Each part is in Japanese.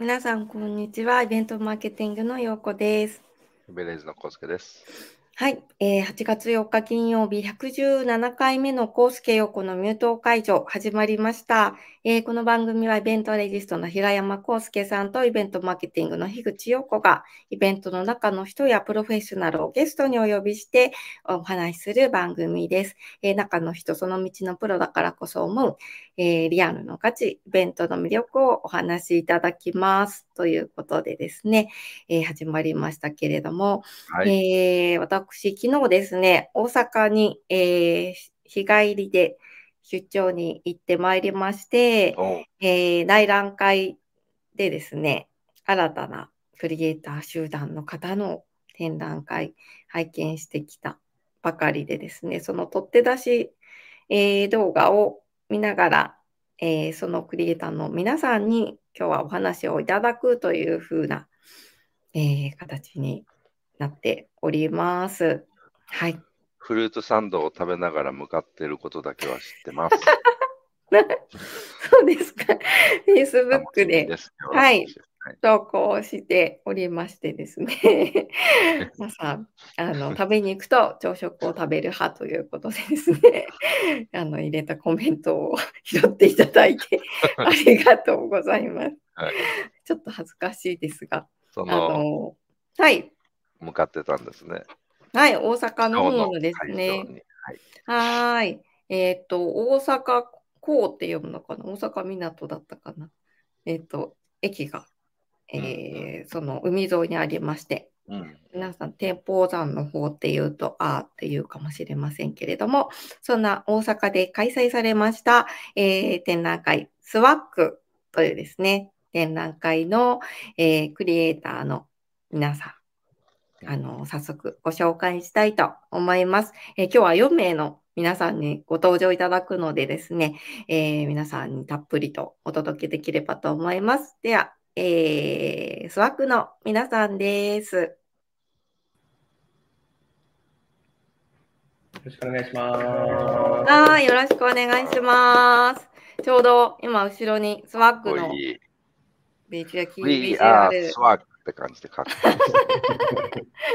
皆さん、こんにちは。イベントマーケティングのようこです。ベレーズのこうすけです。はい、えー8月4日金曜日、117回目のコースケヨコのミュート解除始まりました、えーこの番組はイベントレジストの平山康介さんとイベントマーケティングの樋口陽子がイベントの中の人やプロフェッショナルをゲストにお呼びしてお話しする番組です。えー中の人、その道のプロだからこそ思う、えーリアルの価値、イベントの魅力をお話しいただきます。ということでですね、えー始まりましたけれども、はい。えー私、昨日ですね、大阪に、えー日帰りで出張に行ってまいりまして、えー内覧会でですね、新たなクリエイター集団の方の展覧会拝見してきたばかりでですね、その取って出し、えー動画を見ながら、えーそのクリエイターの皆さんに今日はお話をいただくというふうな、えー形になっております。はい。フルーツサンドを食べながら向かってることだけは知ってます。そうですか。Facebook でではい投稿しておりましてですね。皆 さん、あの、食べに行くと朝食を食べる派ということでですね、あの、入れたコメントを拾っていただいてありがとうございます。はいちょっと恥ずかしいですが、あの、はい、向かってたんですね。はい、大阪の方のですね、に。はい。えっ、と、大阪港って読むのかな？大阪港だったかな？えっ、と、駅が、えーその海沿いにありまして、うん。皆さん、天保山の方っていうと、あーっていうかもしれませんけれども、そんな大阪で開催されました、えー展覧会、スワックというですね、展覧会の、えークリエイターの皆さん、あの、早速ご紹介したいと思います。えー今日は4名の皆さんにご登場いただくのでですね、えー皆さんにたっぷりとお届けできればと思います。では、えースワックの皆さんです。よろしくお願いします。はい、よろしくお願いします。ちょうど今後ろにスワックのこういビジュアル We are ル swag って感じで書く。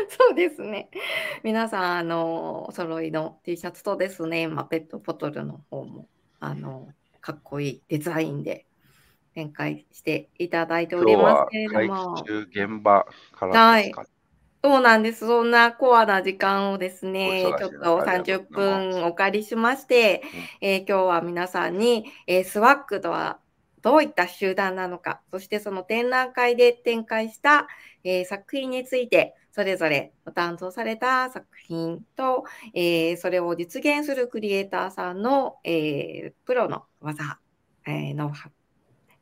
そうですね。皆さん、あの、お揃いの T シャツとですね、まあ、ペットボトルの方も、あの、かっこいいデザインで展開していただいておりますけれど会も、現場からですか。そうなんです。そんなコアな時間をですねちょっと中ありがとう30ございます分お借りしまして、えー今日は皆さんに、えースワックとはどういった集団なのか、そしてその展覧会で展開した、えー作品について、それぞれ担当された作品と、えーそれを実現するクリエイターさんの、えープロの技、えーノウハウ、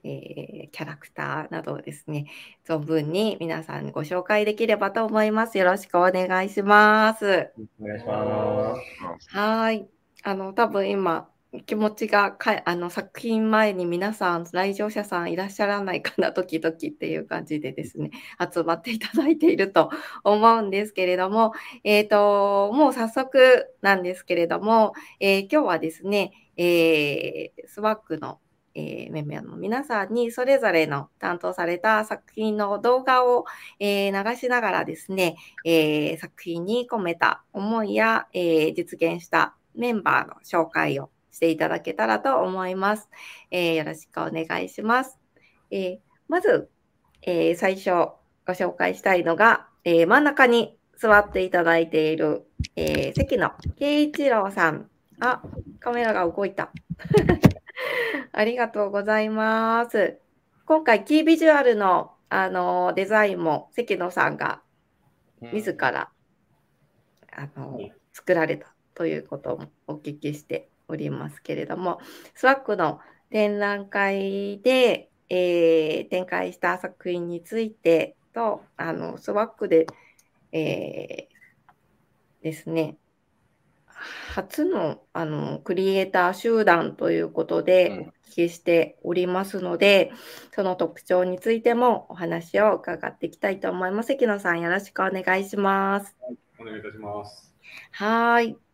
えーキャラクターなどをですね、存分に皆さんにご紹介できればと思います。よろしくお願いします。お願いします。はーい。あの、多分今、気持ちがかあの作品前に皆さん、来場者さんいらっしゃらないかな、時々っていう感じでですね、集まっていただいていると思うんですけれども、えっ、と、もう早速なんですけれども、えー今日はですね、えースワックの、えーメンバーの皆さんにそれぞれの担当された作品の動画を、えー流しながらですね、えー作品に込めた思いや、えー実現したメンバーの紹介をしていただけたらと思います。えーよろしくお願いします。えーまず、えー最初ご紹介したいのが、えー真ん中に座っていただいている、えー関野圭一郎さん。あ、カメラが動いた。ありがとうございます。今回、キービジュアルの、あのデザインも関野さんが自ら、あのはい作られたということもお聞きしておりますけれども、スワックの展覧会で、えー展開した作品についてと、あのスワックで、えーですね、初のあのクリエイター集団ということでうんお聞きしておりますので、その特徴についてもお話を伺っていきたいと思います。関野さん、よろしくお願いします。お願いいたします。はーい。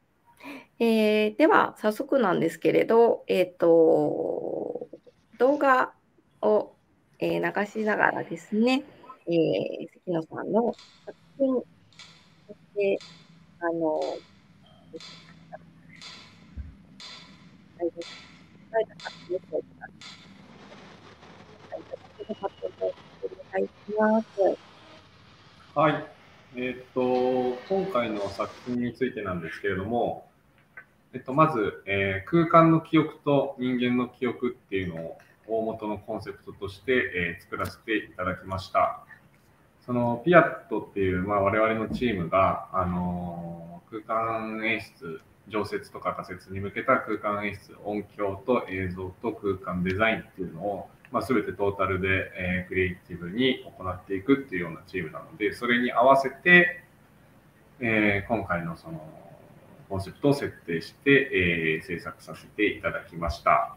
えーでは、早速なんですけれど、えっ、と、動画を、えー流しながらですね、えー関野さんの作品、そして、あの、大丈夫書い。はい。えっ、と、今回の作品についてなんですけれども、えっと、まず、えー空間の記憶と人間の記憶っていうのを大元のコンセプトとして、えー作らせていただきました。そのピアットっていう、まあ、我々のチームが、あのー空間演出、常設とか仮説に向けた空間演出、音響と映像と空間デザインっていうのを、まあ、全てトータルで、えークリエイティブに行っていくっていうようなチームなので、それに合わせて、え今回のそのコンセプトを設定して、えー制作させていただきました。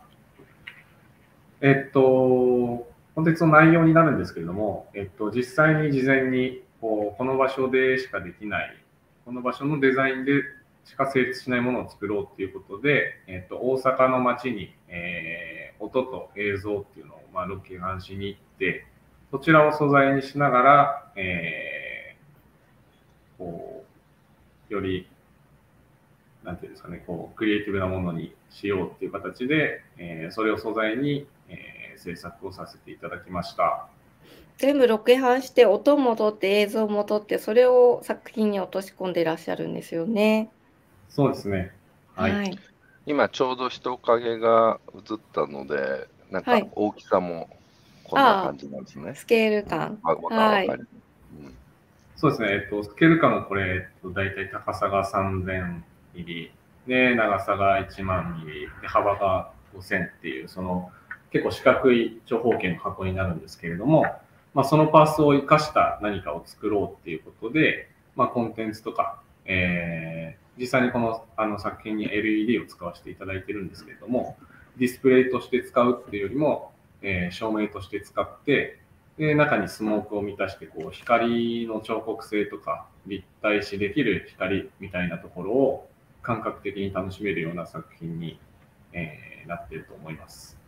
えっと、コンテンツの内容になるんですけれども、えっと、実際に事前にこうこの場所でしかできない、この場所のデザインでしか成立しないものを作ろうっていうことで、えっと、大阪の街に、えー音と映像っていうのを、まあ、ロケハンしに行って、そちらを素材にしながら、えーこう、より、なんていうんですかね、こう、クリエイティブなものにしようっていう形で、えーそれを素材に、えー制作をさせていただきました。全部ロケハンして音も撮って映像も撮ってそれを作品に落とし込んでいらっしゃるんですよね。そうですね。はい。今ちょうど人影が映ったので、なんかはい大きさもこんな感じなんですね。スケール感。はいそうですね。えっと、スケール感もこれ、えっと、大体高さが3000ミリ、で、長さが1万ミリ、で、幅が5000っていう、その、結構四角い長方形の箱になるんですけれども、まあ、そのパースを生かした何かを作ろうっていうことで、まあ、コンテンツとか、えー実際にこのあの作品に LED を使わせていただいてるんですけれども、ディスプレイとして使うっていうよりも、えー照明として使って、で、中にスモークを満たして、こう、光の彫刻性とか、立体視できる光みたいなところを感覚的に楽しめるような作品に、えーなっていると思います。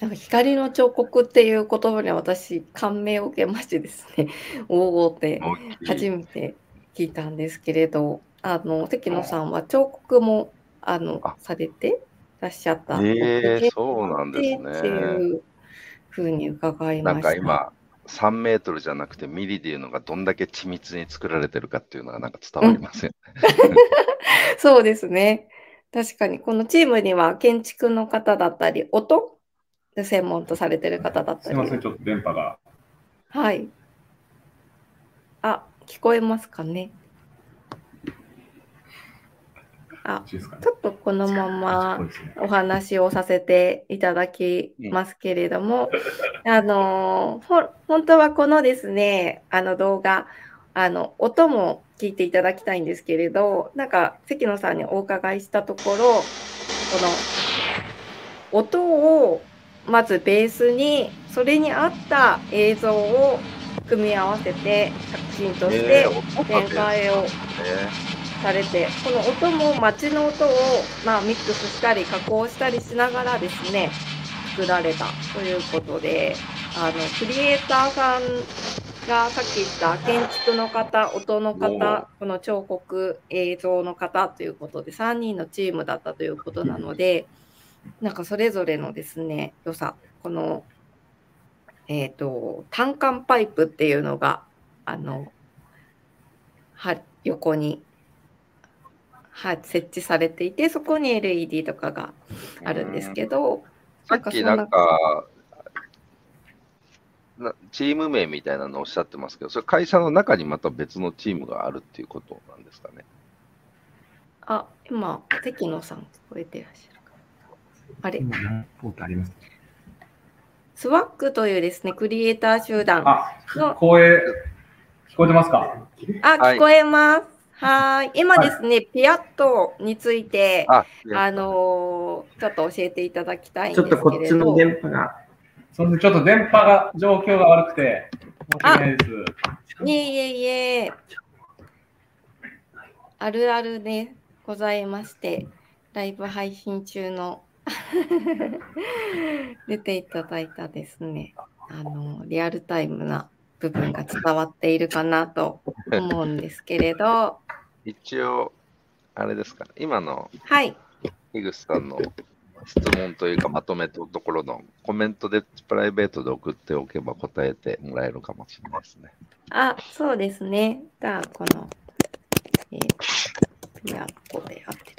なんか光の彫刻っていう言葉に私感銘を受けましてですね、おおって初めて聞いたんですけれど、あの関野さんは彫刻もあのあされてらっしゃった。えーそうなんですねっていうふうに伺いまなんした。か今、3メートルじゃなくてミリでいうのがどんだけ緻密に作られてるかっていうのがなんか伝わりません。そうですね。確かに、このチームには建築の方だったり、音で専門とされてる方だったり。すいません、ちょっと電波が。はい。あ、聞こえますかね。あ、ちょっとこのままお話をさせていただきますけれども、あのほ本当はこのですねあの動画あの音も聞いていただきたいんですけれどなんか関野さんにお伺いしたところこの音をまずベースにそれに合った映像を組み合わせて作品として展が開をねされてこの音も街の音を、まあ、ミックスしたり加工したりしながらですね作られたということであのクリエイターさんがさっき言った建築の方音の方この彫刻映像の方ということで3人のチームだったということなのでなんかそれぞれのですね良さこのえっ、と単管パイプっていうのがあのは横にはい、設置されていてそこに LED とかがあるんですけど、さっきなんか、なチーム名みたいなのをおっしゃってますけど、それ会社の中にまた別のチームがあるっていうことなんですかね？あ今関野さん聞こえてらっしゃるあれ？今何ポートあります？スワックというですねクリエイター集団ああ、聞こえ、聞こえてますか？はい聞こえます。はい今ですね、ピアットについてあ、あのーちょっと教えていただきたいんちですけれどょっとこっちの電波が。それでちょっと電波が、状況が悪くて、申し訳ないです。いえいえいえ。あるあるでございまして、ライブ配信中の 出ていただいたですね。あのリアルタイムな部分が伝わっているかなと思うんですけれど、一応、あれですか、今のはい、樋口さんの質問というかまとめとところのコメントでプライベートで送っておけば答えてもらえるかもしれないですね。あ、そうですね。じゃあ、この、えー、ピアットで合って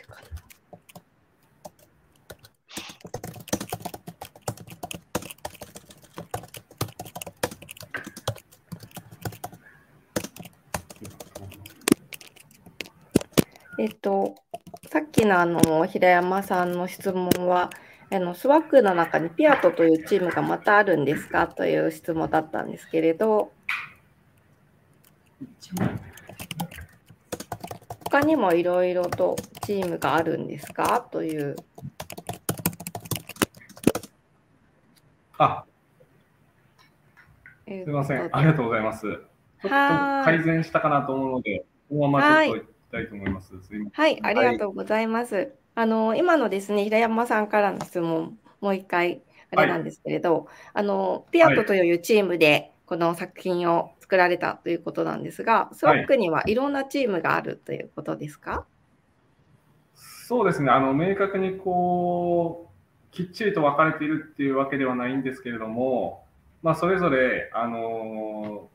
えっと、さっきのあの平山さんの質問は、あのスワックの中にピアトというチームがまたあるんですかという質問だったんですけれど、他にもいろいろとチームがあるんですかという。あ、すすみません。ありがとうございます。ちょっとはい改善したかなと思うので、このままちょっとたいと思います。すいません。はい、ありがとうございます。あの今のですね、平山さんからの質問、もう一回あれなんですけれど、あのピアットというチームでこの作品を作られたということなんですが、スワックにはいろんなチームがあるということですか？そうですね。あの明確にこうきっちりと分かれているっていうわけではないんですけれども、まあそれぞれあの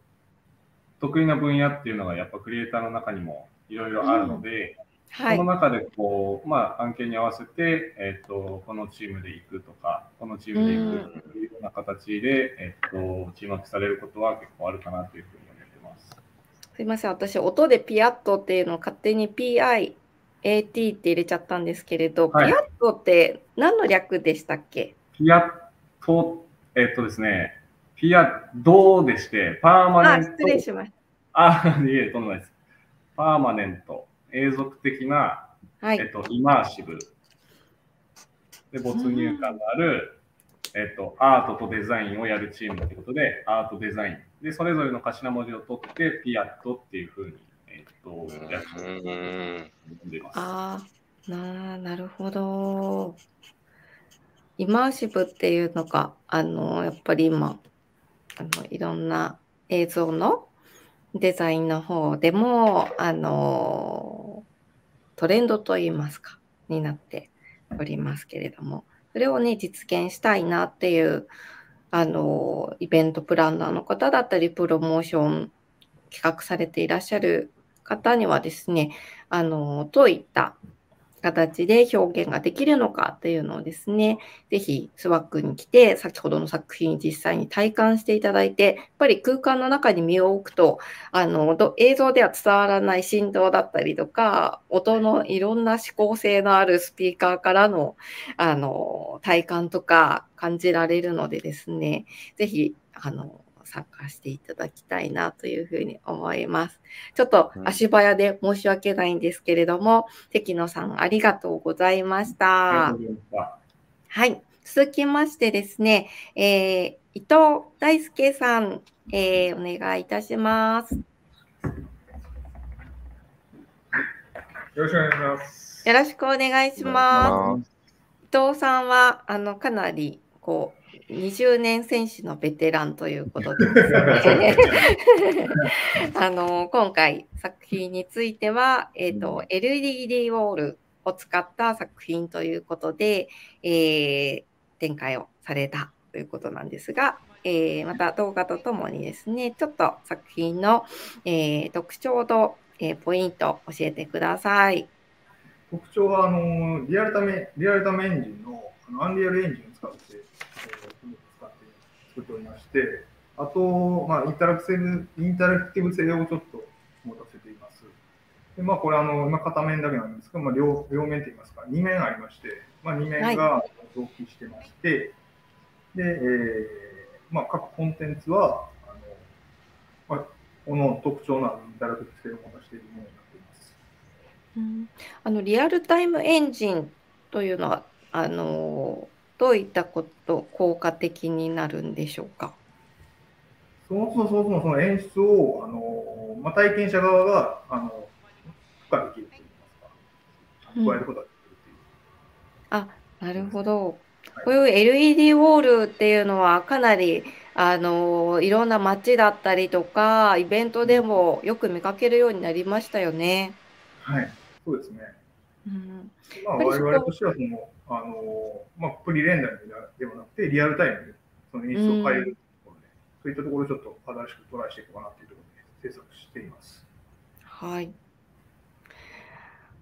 得意な分野っていうのがやっぱクリエイターの中にもいろいろあるので、はいその。中でこう、まあ、案件に合わせて、えっと、このチームで行くとか、このチームで行くというような形で、えっと、チーム分けされることは結構あるかなというふうに思ってます。すいません、私音でピアットっていうのを勝手に PIAT って入れちゃったんですけれど、はいピアットって何の略でしたっけ？ピアット、えっとですね、ピアドでして、パーマあ、ネント、失礼しましあ、いえ、とんでもないです。パーマネント、永続的な、た。はいえっ。と、イマーシブ。で、没入感のある、えっと、アートとデザインをやるチームということで、アートデザイン。で、それぞれの頭文字を取って、ピアットっていうふうに、えっと、略称うん呼んでいます。ああ、ななるほど。イマーシブっていうのが、あの、やっぱり今、あの、いろんな映像のデザインの方でも、あの、トレンドといいますか、になっておりますけれども、それをね、実現したいなっていう、あの、イベントプランナーの方だったり、プロモーション企画されていらっしゃる方にはですね、あの、どういった形で表現ができるのかっていうのをですね、ぜひスワックに来て、先ほどの作品実際に体感していただいて、やっぱり空間の中に身を置くと、あの、映像では伝わらない振動だったりとか、音のいろんな指向性のあるスピーカーからの、あの、体感とか感じられるのでですね、ぜひ、あの、参加していただきたいなというふうに思います。ちょっと足早で申し訳ないんですけれども、関野さんありがとうございましたありがと。うございました。はい。続きましてですね、えー伊藤大輔さん、えーお願いいたします。よろしくお願いします。よろしくお願いします。伊藤さんは、あの、かなり、こう、20年選手のベテランということでですねあの、今回作品については、えっ、と、LED ウォールを使った作品ということで、えー展開をされたということなんですが、えーまた動画とともにですね、ちょっと作品の、えー特徴と、えーポイント教えてください。特徴はあのリアルタイムリアルタイムエンジンのあの Unreal Engine を使って作っておりまして、あと、まあ、インタラクティブインタラクティブ性をちょっと持たせています。でまあ、これあの、今片面だけなんですが、まあ、両両面といいますか、2面ありまして、まあ、2面が同期してまして、で、えーまあ、各コンテンツは、あのまあ、この特徴のあるインタラクティブ性を持たせているものになっています。うんあのリアルタイムエンジンというのはあのどういったこと効果的になるんでしょうか？そもそもそもその演出を、あのまあ、体験者側があの付加できるといいますか、加えることができるという。あなるほど。はいこういう LED ウォールっていうのはかなりあのいろんな街だったりとか、イベントでもよく見かけるようになりましたよね。はい、そうですね。うん、まあ、我々としてはその、あのまあ、プリレンダーではなくて、リアルタイムでその演出を変えるところで、そういったところをちょっと新しくトライしていこうかなというところで制作しています。はい。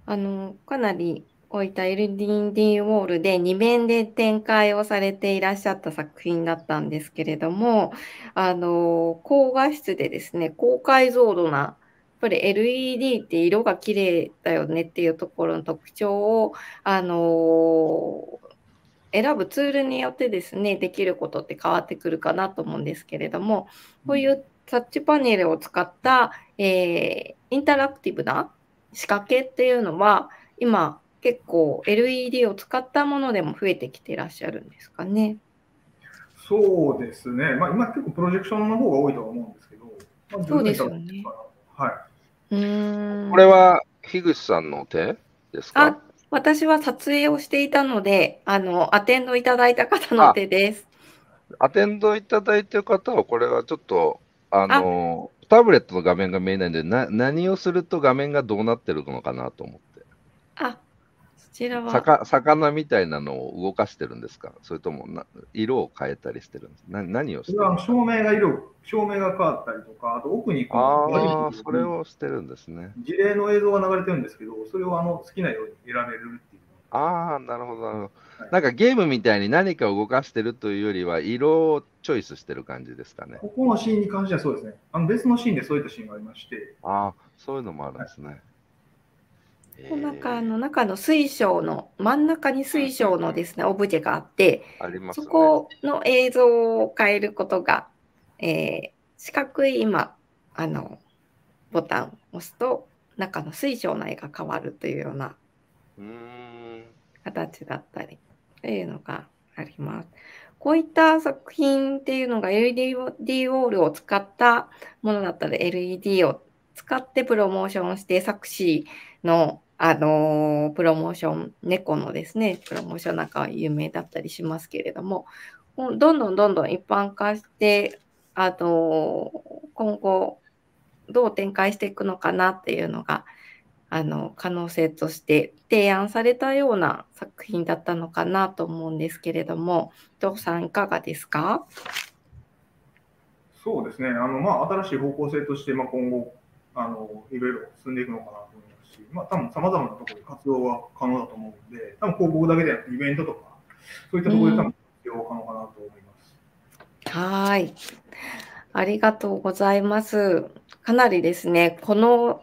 あの、かなりこういった LDD ウォールで2面で展開をされていらっしゃった作品だったんですけれども、あの、高画質でですね、高解像度な、ぱり LED って色が綺麗だよねっていうところの特徴を、あの、選ぶツールによってですね、できることって変わってくるかなと思うんですけれども、こういうタッチパネルを使った、えーインタラクティブな仕掛けっていうのは、今結構 LED を使ったものでも増えてきていらっしゃるんですかね？そうですね。まあ、今結構プロジェクションの方が多いとは思うんですけど、まあ、そうですよねはい。うーん。これは、樋口さんの手ですあか、私は撮影をしていたので、あの、アテンドいただいた方の手です。アテンドいただいてる方は、これはちょっと、あの、タブレットの画面が見えないんで、な何をすると画面がどうなってるのかなと思って。あ、そちらは。魚みたいなのを動かしてるんですか？それともな色を変えたりしてるんですな何をしてるそれはあの照明が色、照明が変わったりとか、あと奥にこああ、それををしてるんですね。事例の映像が流れてるんですけど、それをあの好きなように選べるっていう。ああ、なるほど、なるほどはい。なんかゲームみたいに何かを動かしてるというよりは、色をチョイスしてる感じですかね？ここのシーンに関してはそうですね。あの別のシーンでそういったシーンがありまして、ああ、そういうのもあるんですね。えーなんかあの中の水晶の真ん中に水晶のですねオブジェがあってありますね。そこの映像を変えることが、えー四角い今あのボタンを押すと中の水晶の絵が変わるというような。形だったりというのがあります。こういった作品っていうのが LED ウォールを使ったものだったら LED を使ってプロモーションして作詞の、あのプロモーション、猫のですね、プロモーションなんかは有名だったりしますけれども、どんどんどんどん一般化して、あの今後どう展開していくのかなっていうのがあの可能性として提案されたような作品だったのかなと思うんですけれども、伊藤さんいかがですか？そうですね。あのまあ新しい方向性としてまあ今後あのいろいろ進んでいくのかなまあ多分様々なところで活動は可能だと思うので、多分広告だけでなくイベントとかそういったところで多分活用可能かなと思います。はーい。ありがとうございます。かなりですね、この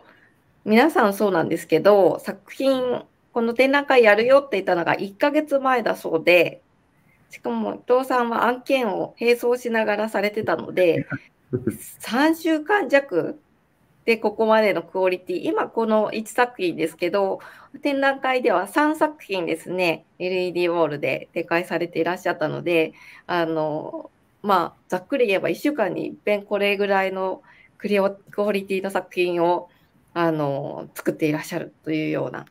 皆さんそうなんですけど、作品、この展覧会やるよって言ったのが1ヶ月前だそうで、しかも伊藤さんは案件を並走しながらされてたので、3週間弱でここまでのクオリティ、今この1作品ですけど、展覧会では3作品ですね、LED ウォールで展開されていらっしゃったので、あの、まあ、ざっくり言えば1週間に一遍これぐらいのクリオクオリティの作品をあの作っていらっしゃるというような、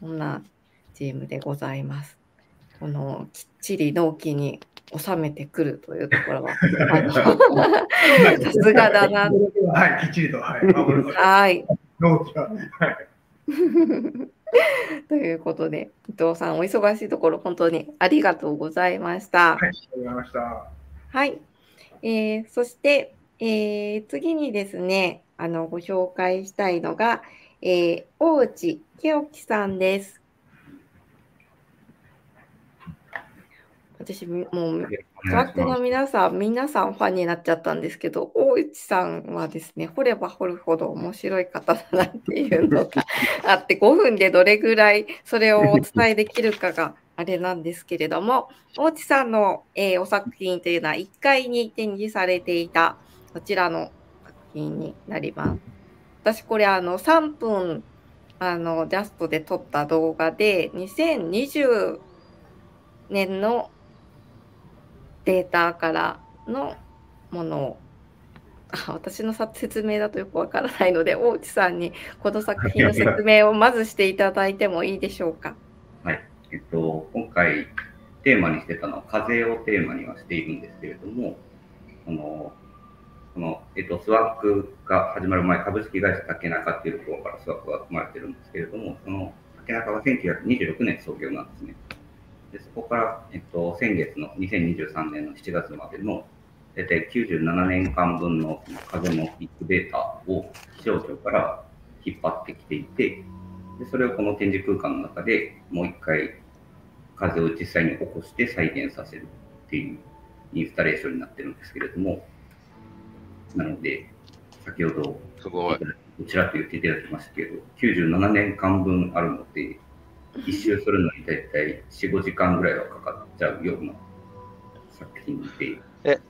そんなチームでございます。このきっちり納期に収めてくるというところは、さすがだな。はい、きっちりと、はい、はい。ということで、伊藤さん、お忙しいところ、本当にありがとうございました。はい、ありがとうございました。はい。えーそして、えー次にですね、あの、ご紹介したいのが、えー大内清樹さんです。私、もう、トラックの皆さん、皆さんファンになっちゃったんですけど、大内さんはですね、掘れば掘るほど面白い方だなっていうのが あって、5分でどれぐらいそれをお伝えできるかがあれなんですけれども、大内さんの、えーお作品というのは1階に展示されていたこちらの作品になります。私これあの3分あのジャストで撮った動画で2020年のデータからのものをあ私のさ説明だとよくわからないので大内さんにこの作品の説明をまずしていただいてもいいでしょうか？はい。えっと、今回テーマにしてたのは風をテーマにはしているんですけれども、その、この、えっと、スワックが始まる前、株式会社竹中っていうところからスワックが生まれてるんですけれども、その竹中が1926年創業なんですね。でそこから、えっと、先月の2023年の7月までの、大体97年間分の風のビッグデータを気象庁から引っ張ってきていて、でそれをこの展示空間の中でもう一回風を実際に起こして再現させるっていうインスタレーションになってるんですけれども、なので、先ほどすごい。ちらっと言っていただきましたけど、97年間分あるので、一周するのに大体4、5時間ぐらいはかかっちゃうような作品で、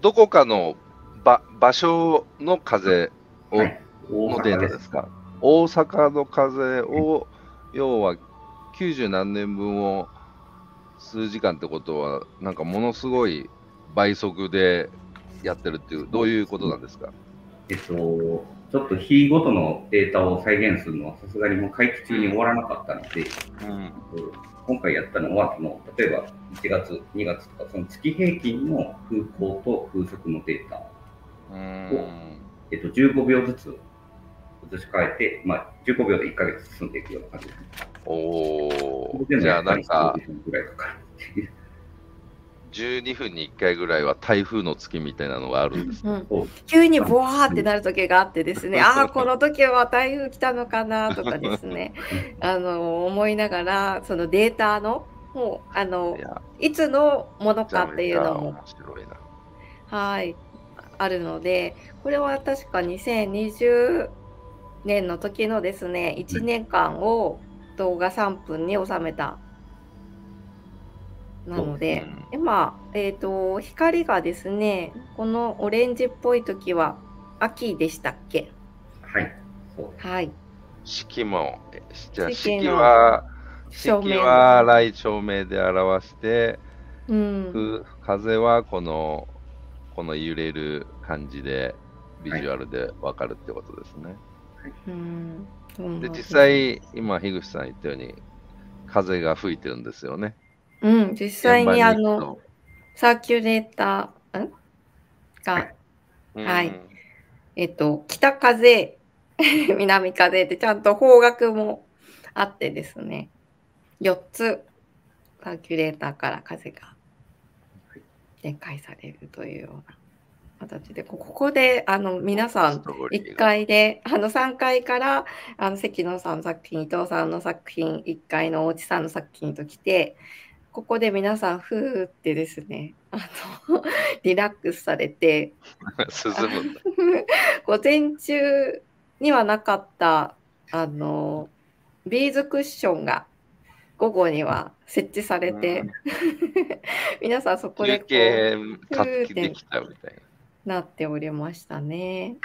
どこかの場場所の風を、はい、大のデータ阪ですか？大阪の風を、要は90何年分を数時間ってことは、なんかものすごい倍速でやってるっていう、どういうことなんですか？えっと、ちょっと日ごとのデータを再現するのはさすがにもう会期中に終わらなかったので、うん。今回やったのはその、例えば1月、2月とか、その月平均の空港と風速のデータ、うーん。えっと、15秒ずつ移し替えて、まあ、15秒で1ヶ月進んでいくような感じですね。おー。でもじゃあなんか、15分ぐらいかかる。12分に1回ぐらいは台風の月みたいなのがあるんです。うん急にボワーってなる時があってですね、ああ、この時は台風来たのかなとかですね、あの思いながら、そのデータの、もうあのいつのものかっていうのも、面白いな。はい、あるので、これは確か2020年の時のですね、1年間を動画3分に収めた。なので、今、えっ、と、光がですね、このオレンジっぽい時は秋でしたっけ？はい。はい。四季も、えじゃあ四季は、四季照明は来照明で表して、うん。ふ風はこの、この揺れる感じで、ビジュアルでわかるってことですね。うん。そうなんで、す実際、今、樋口さん言ったように、風が吹いてるんですよね。うん、実際にあの、サーキュレーター、ん？が、はいとはい。えっと、北風、南風でちゃんと方角もあってですね、4つサーキュレーターから風が展開されるというような形で、こここであの皆さんストーリーが1階で、あの3階からあの関野さんの作品、伊藤さんの作品、1階の大内さんの作品と来て、ここで皆さん、ふーってですね、あの リラックスされて。午前中にはなかったあのビーズクッションが午後には設置されて、うん皆さんそこで休こう憩、活気できたみたいな。なっておりましたね。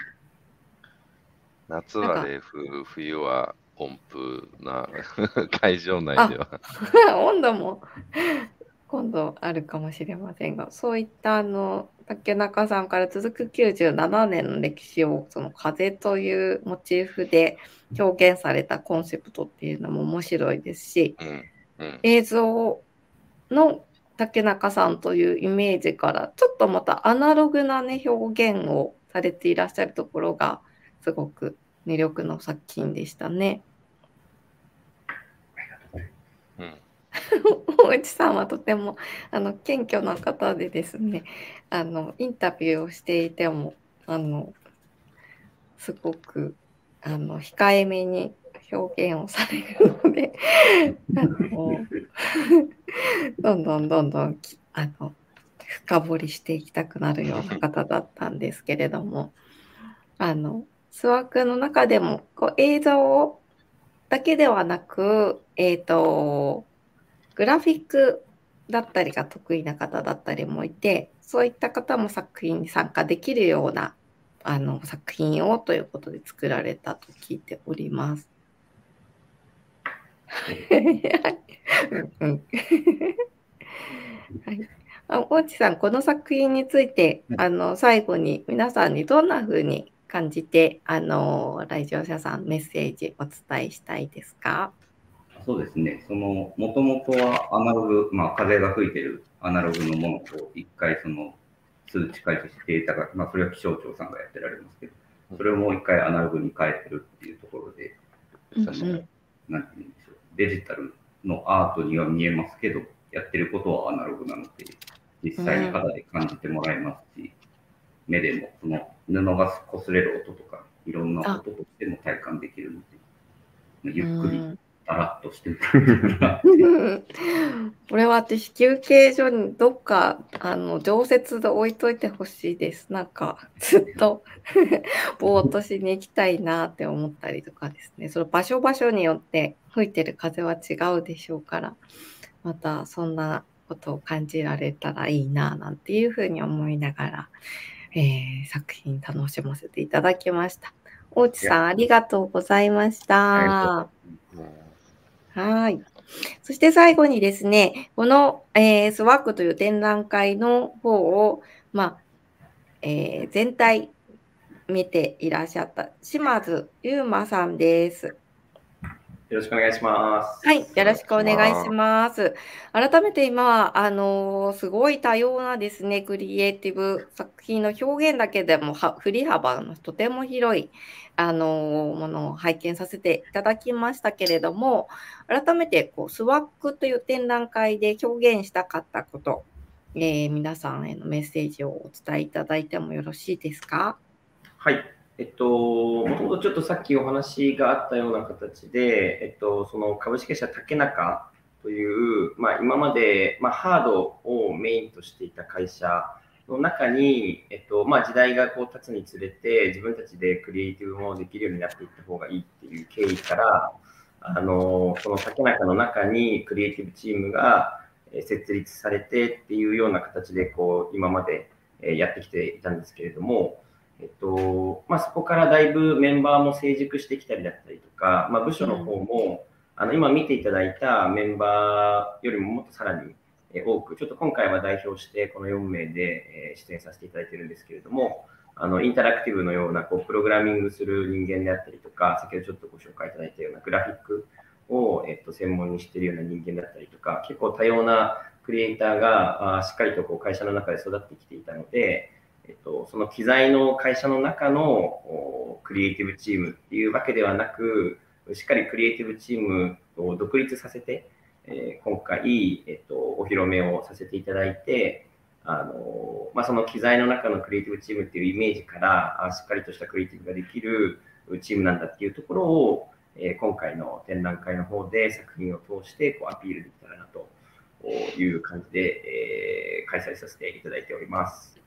夏は冷風、冬は温風な 会場内では。温度も今度あるかもしれませんがそういったあの竹中さんから続く97年の歴史をその風というモチーフで表現されたコンセプトっていうのも面白いですしうんうん映像の竹中さんというイメージからちょっとまたアナログな、ね、表現をされていらっしゃるところがすごく魅力の作品でしたね。うん。大内さんはとてもあの謙虚な方でですね。あのインタビューをしていてもあのすごくあの控えめに表現をされるのであのどんどんどんどんきあの深掘りしていきたくなるような方だったんですけれどもあのスワークの中でもこう映像だけではなくえっ、とグラフィックだったりが得意な方だったりもいてそういった方も作品に参加できるようなあの作品をということで作られたと聞いております。はい、あ大地さんこの作品についてうんあの最後に皆さんにどんな風に感じてあの来場者さんメッセージお伝えしたいですか？そうですね、その、もともとはアナログ、まあ、風が吹いてるアナログのものと、一回その、数値解析データが、まあ、それは気象庁さんがやってられますけど、それをもう一回アナログに変えてるっていうところで、確かに、なんて言うんでしょう、デジタルのアートには見えますけど、やってることはアナログなので、実際に肌で感じてもらえますし、目でもその布が擦れる音とか、いろんな音としても体感できるので、ゆっくりだらっとして これは私、休憩所にどっかあの常設で置いといてほしいです。なんか、ずっと ぼーっとしに行きたいなって思ったりとかですね。その場所場所によって吹いてる風は違うでしょうから、またそんなことを感じられたらいいななんていうふうに思いながら、えー、作品楽しませていただきました。大地さん、ありがとうございました。はい。そして最後にですね、この、えー、スワックという展覧会の方を、まあ、えー、全体見ていらっしゃった島津優馬さんです。よろしくお願いします。はい、よろしくお願いします。改めて今、あのすごい多様なですね、クリエイティブ作品の表現だけでも振り幅のとても広い、あのものを拝見させていただきましたけれども、改めてこうスワックという展覧会で表現したかったこと、えー、皆さんへのメッセージをお伝えいただいてもよろしいですか？はい。えっと、もともとちょっとさっきお話があったような形で、えっと、その株式会社竹中という、まあ、今まで、まあ、ハードをメインとしていた会社の中に、えっとまあ、時代がこう経つにつれて自分たちでクリエイティブもできるようになっていった方がいいっていう経緯からあのその竹中の中にクリエイティブチームが設立されてっていうような形でこう今までやってきていたんですけれども、えっとまあ、そこからだいぶメンバーも成熟してきたりだったりとか、まあ、部署の方も、うん、あの今見ていただいたメンバーよりももっとさらに多く、ちょっと今回は代表してこの4名で出演させていただいているんですけれども、あのインタラクティブのようなこうプログラミングする人間であったりとか、先ほどちょっとご紹介いただいたようなグラフィックを、えっと、専門にしているような人間であったりとか、結構多様なクリエイターがあしっかりとこう会社の中で育ってきていたので、えっと、その機材の会社の中のクリエイティブチームっていうわけではなく、しっかりクリエイティブチームを独立させて、えー、今回、えっと、お披露目をさせていただいて、あのまあ、その機材の中のクリエイティブチームっていうイメージからあしっかりとしたクリエイティブができるチームなんだっていうところを、えー、今回の展覧会の方で作品を通してこうアピールできたらなという感じで、えー、開催させていただいております。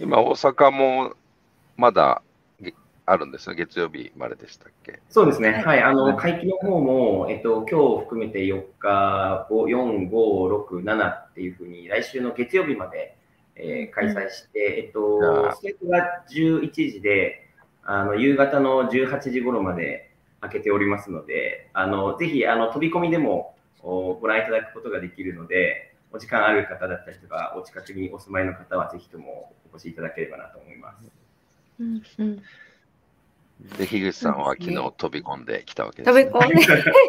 今、大阪もまだあるんですよ、月曜日まででしたっけ？そうですね、はい、あの会期の方も、えっと今日含めて4日、4、5、6、7っていうふうに、来週の月曜日まで、えー、開催して、うん、えっと、ステー。トが11時で、あの夕方の18時頃まで開けておりますので、あのぜひあの飛び込みでもご覧いただくことができるので、お時間ある方だったりとか、お近くにお住まいの方はぜひともお越しいただければなと思います。うんうんで、樋口さんは昨日飛び込んできたわけです、ね、飛び込ん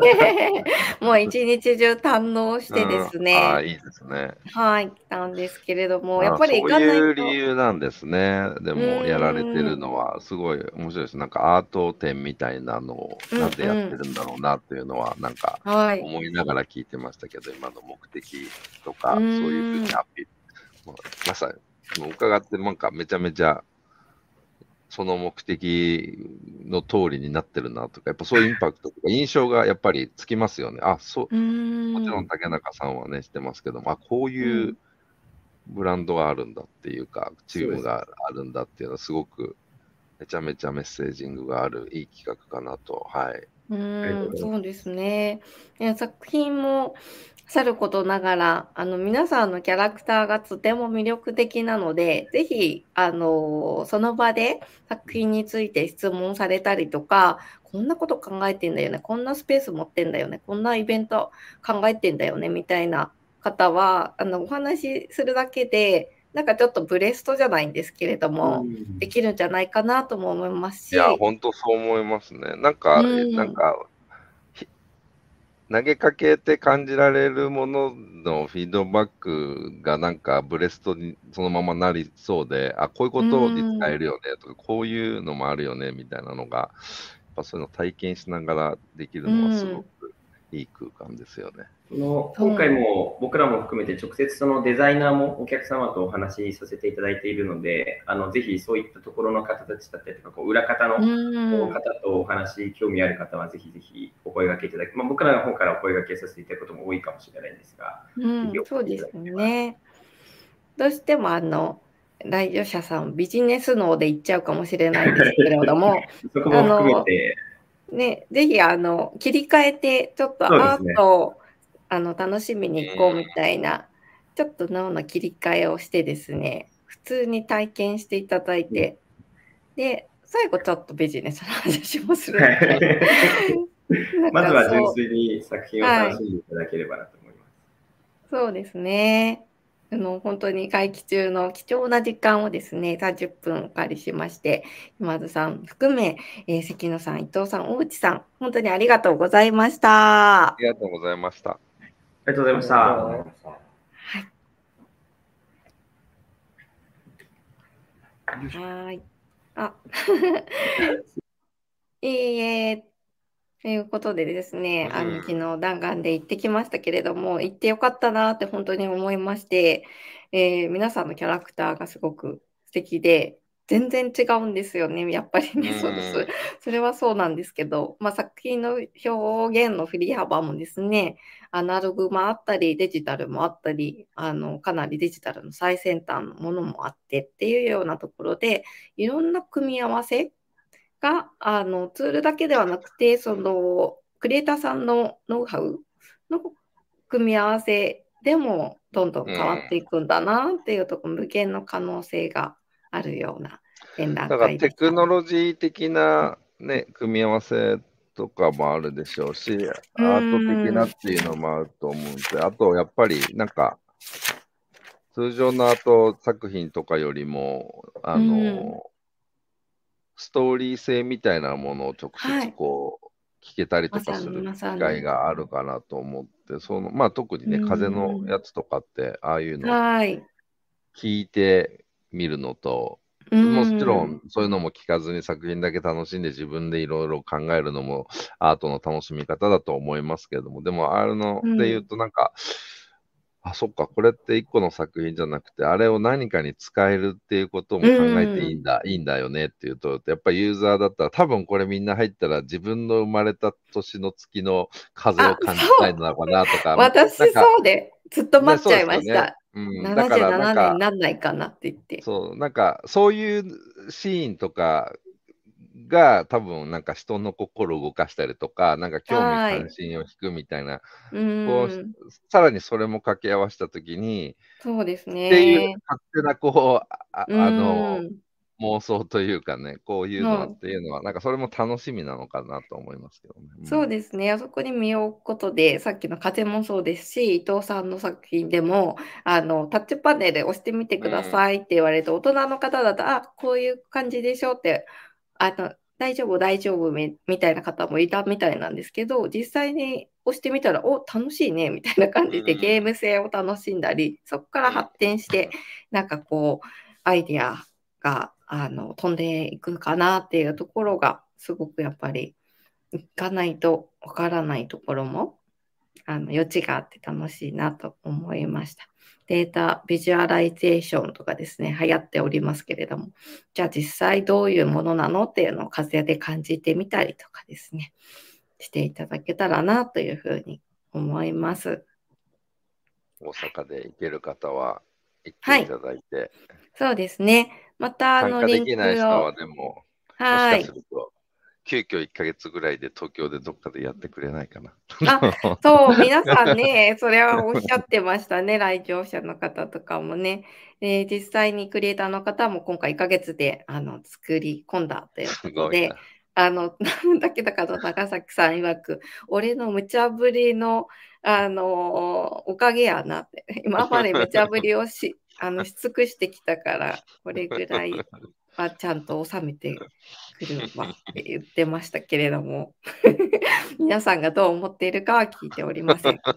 で もう一日中堪能してですね。うん、ああ、いいですね。はい、来たんですけれども、やっぱりそういう理由なんですね。でも、やられてるのは、すごい面白いです。なんかアート展みたいなのを、なんでやってるんだろうなっていうのは、なんか、思いながら聞いてましたけど、今の目的とか、そういうふうにアピール。まさに、伺って、なんかめちゃめちゃ、その目的の通りになってるなとか、やっぱそういうインパクトとか印象がやっぱりつきますよね。あ、そう、もちろん竹中さんはね、してますけども、あ、こういうブランドがあるんだっていうか、チームがあるんだっていうのはすごくめちゃめちゃメッセージングがあるいい企画かなと、はい。うん、そうですね。作品もさることながら、あの皆さんのキャラクターがとても魅力的なので、ぜひあのその場で作品について質問されたりとか、こんなこと考えてんだよね、こんなスペース持ってんだよね、こんなイベント考えてんだよねみたいな方は、あのお話しするだけで、なんかちょっとブレストじゃないんですけれども、できるんじゃないかなとも思いますし。いや、本当そう思いますね。なんか、うん、なんか、投げかけて感じられるもののフィードバックがなんかブレストにそのままなりそうで、あ、こういうことに使えるよねとか、こういうのもあるよねみたいなのが、やっぱそういうのを体験しながらできるのはすごくいい空間ですよね。その今回も僕らも含めて直接そのデザイナーもお客様とお話しさせていただいているので、あのぜひそういったところの方たちだったりとか、こう裏方の方とお話、興味ある方はぜひぜひお声掛けいただき、まあ、僕らの方からお声掛けさせていただくことも多いかもしれないんですが、うん、そうですね。どうしてもあの来場者さんビジネス脳で行っちゃうかもしれないですけれども、そこも含めて。ね、ぜひあの切り替えて、ちょっとアートを、ね、あの楽しみに行こうみたいな、ちょっと脳の切り替えをしてですね、普通に体験していただいて、で、最後ちょっとビジネスの話もするので。まずは純粋に作品を楽しんでいただければなと思います。はい、そうですね。あの本当に会期中の貴重な時間をですね、30分お借りしまして、今津さん含め、えー、関野さん、伊藤さん、大内さん、本当にありがとうございました。ありがとうございました。ありがとうございました。はい。はい。あ、いいえ、ということでですね、あの、昨日弾丸で行ってきましたけれども、行ってよかったなって本当に思いまして、えー、皆さんのキャラクターがすごく素敵で、全然違うんですよね、やっぱりね、そうです。それはそうなんですけど、まあ、作品の表現の振り幅もですね、アナログもあったり、デジタルもあったり、あのかなりデジタルの最先端のものもあってっていうようなところで、いろんな組み合わせがあのツールだけではなくて、そのクリエイターさんのノウハウの組み合わせでもどんどん変わっていくんだなっていうところ、無限の可能性があるような展覧会だからテクノロジー的な、ね、組み合わせとかもあるでしょうし、アート的なっていうのもあると思うんで、あとやっぱりなんか、通常のアート作品とかよりも、あの、ストーリー性みたいなものを直接こう、はい、聞けたりとかする機会があるかなと思って、そのまあ、特にね、風のやつとかって、ああいうの聞いてみるのと、もちろんそういうのも聞かずに作品だけ楽しんで自分でいろいろ考えるのもアートの楽しみ方だと思いますけども、でもあるので言うとなんか、うんあ、そっか、これって一個の作品じゃなくて、あれを何かに使えるっていうことも考えていいんだ、いいんだよねっていうと、やっぱりユーザーだったら、多分これみんな入ったら自分の生まれた年の月の風を感じたいのかなとか。私そうで、ずっと待っちゃいました。ねうん、77年になんないかなって言って。そう、なんか、そういうシーンとかが多分なんか人の心を動かしたりとか、なんか興味関心を引くみたいな、こうさらにそれも掛け合わせたときに、そうですね。っていう勝手なこう、ああの、妄想というかね、こういうのっていうのは、なんかそれも楽しみなのかなと思いますけどね。うん、そうですね、あそこに見ようことで、さっきの風もそうですし、伊藤さんの作品でも、あのタッチパネル押してみてくださいって言われると、うん、大人の方だと、あこういう感じでしょってあの大丈夫、大丈夫みたいな方もいたみたいなんですけど、実際に押してみたら、お、楽しいね、みたいな感じでゲーム性を楽しんだり、そこから発展して、なんかこう、アイディアがあの飛んでいくかなっていうところが、すごくやっぱり、行かないとわからないところも、あの余地があって楽しいなと思いました。データビジュアライゼーションとかですね、流行っておりますけれども、じゃあ実際どういうものなのっていうのを肌で感じてみたりとかですね、していただけたらなというふうに思います。大阪で行ける方は行っていただいて。はい、そうですね。また、あの、リンクを。できない人はでも、はい。もしかすると急遽1ヶ月ぐらいで東京でどっかでやってくれないかな。あ そう、皆さんね、それはおっしゃってましたね、来場者の方とかもね。で実際にクリエイターの方も今回1ヶ月であの作り込んだということで、あの、なんだけだかの長崎さん曰く、俺の無茶ぶりの、あのおかげやなって、今まで無茶ぶりをしあのし尽くしてきたから、これぐらいはちゃんと収めてくるわって言ってましたけれども、皆さんがどう思っているかは聞いておりません。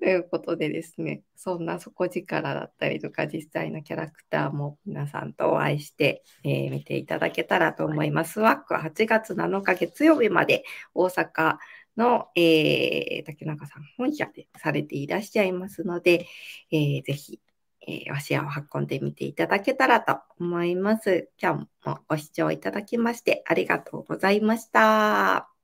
ということでですね、そんな底力だったりとか、実際のキャラクターも皆さんとお会いして、えー見ていただけたらと思います。ワックは8月7日月曜日まで大阪の、えー竹中さん本社でされていらっしゃいますので、えーぜひ、えー足を運んでみていただけたらと思います。今日もご視聴いただきましてありがとうございました。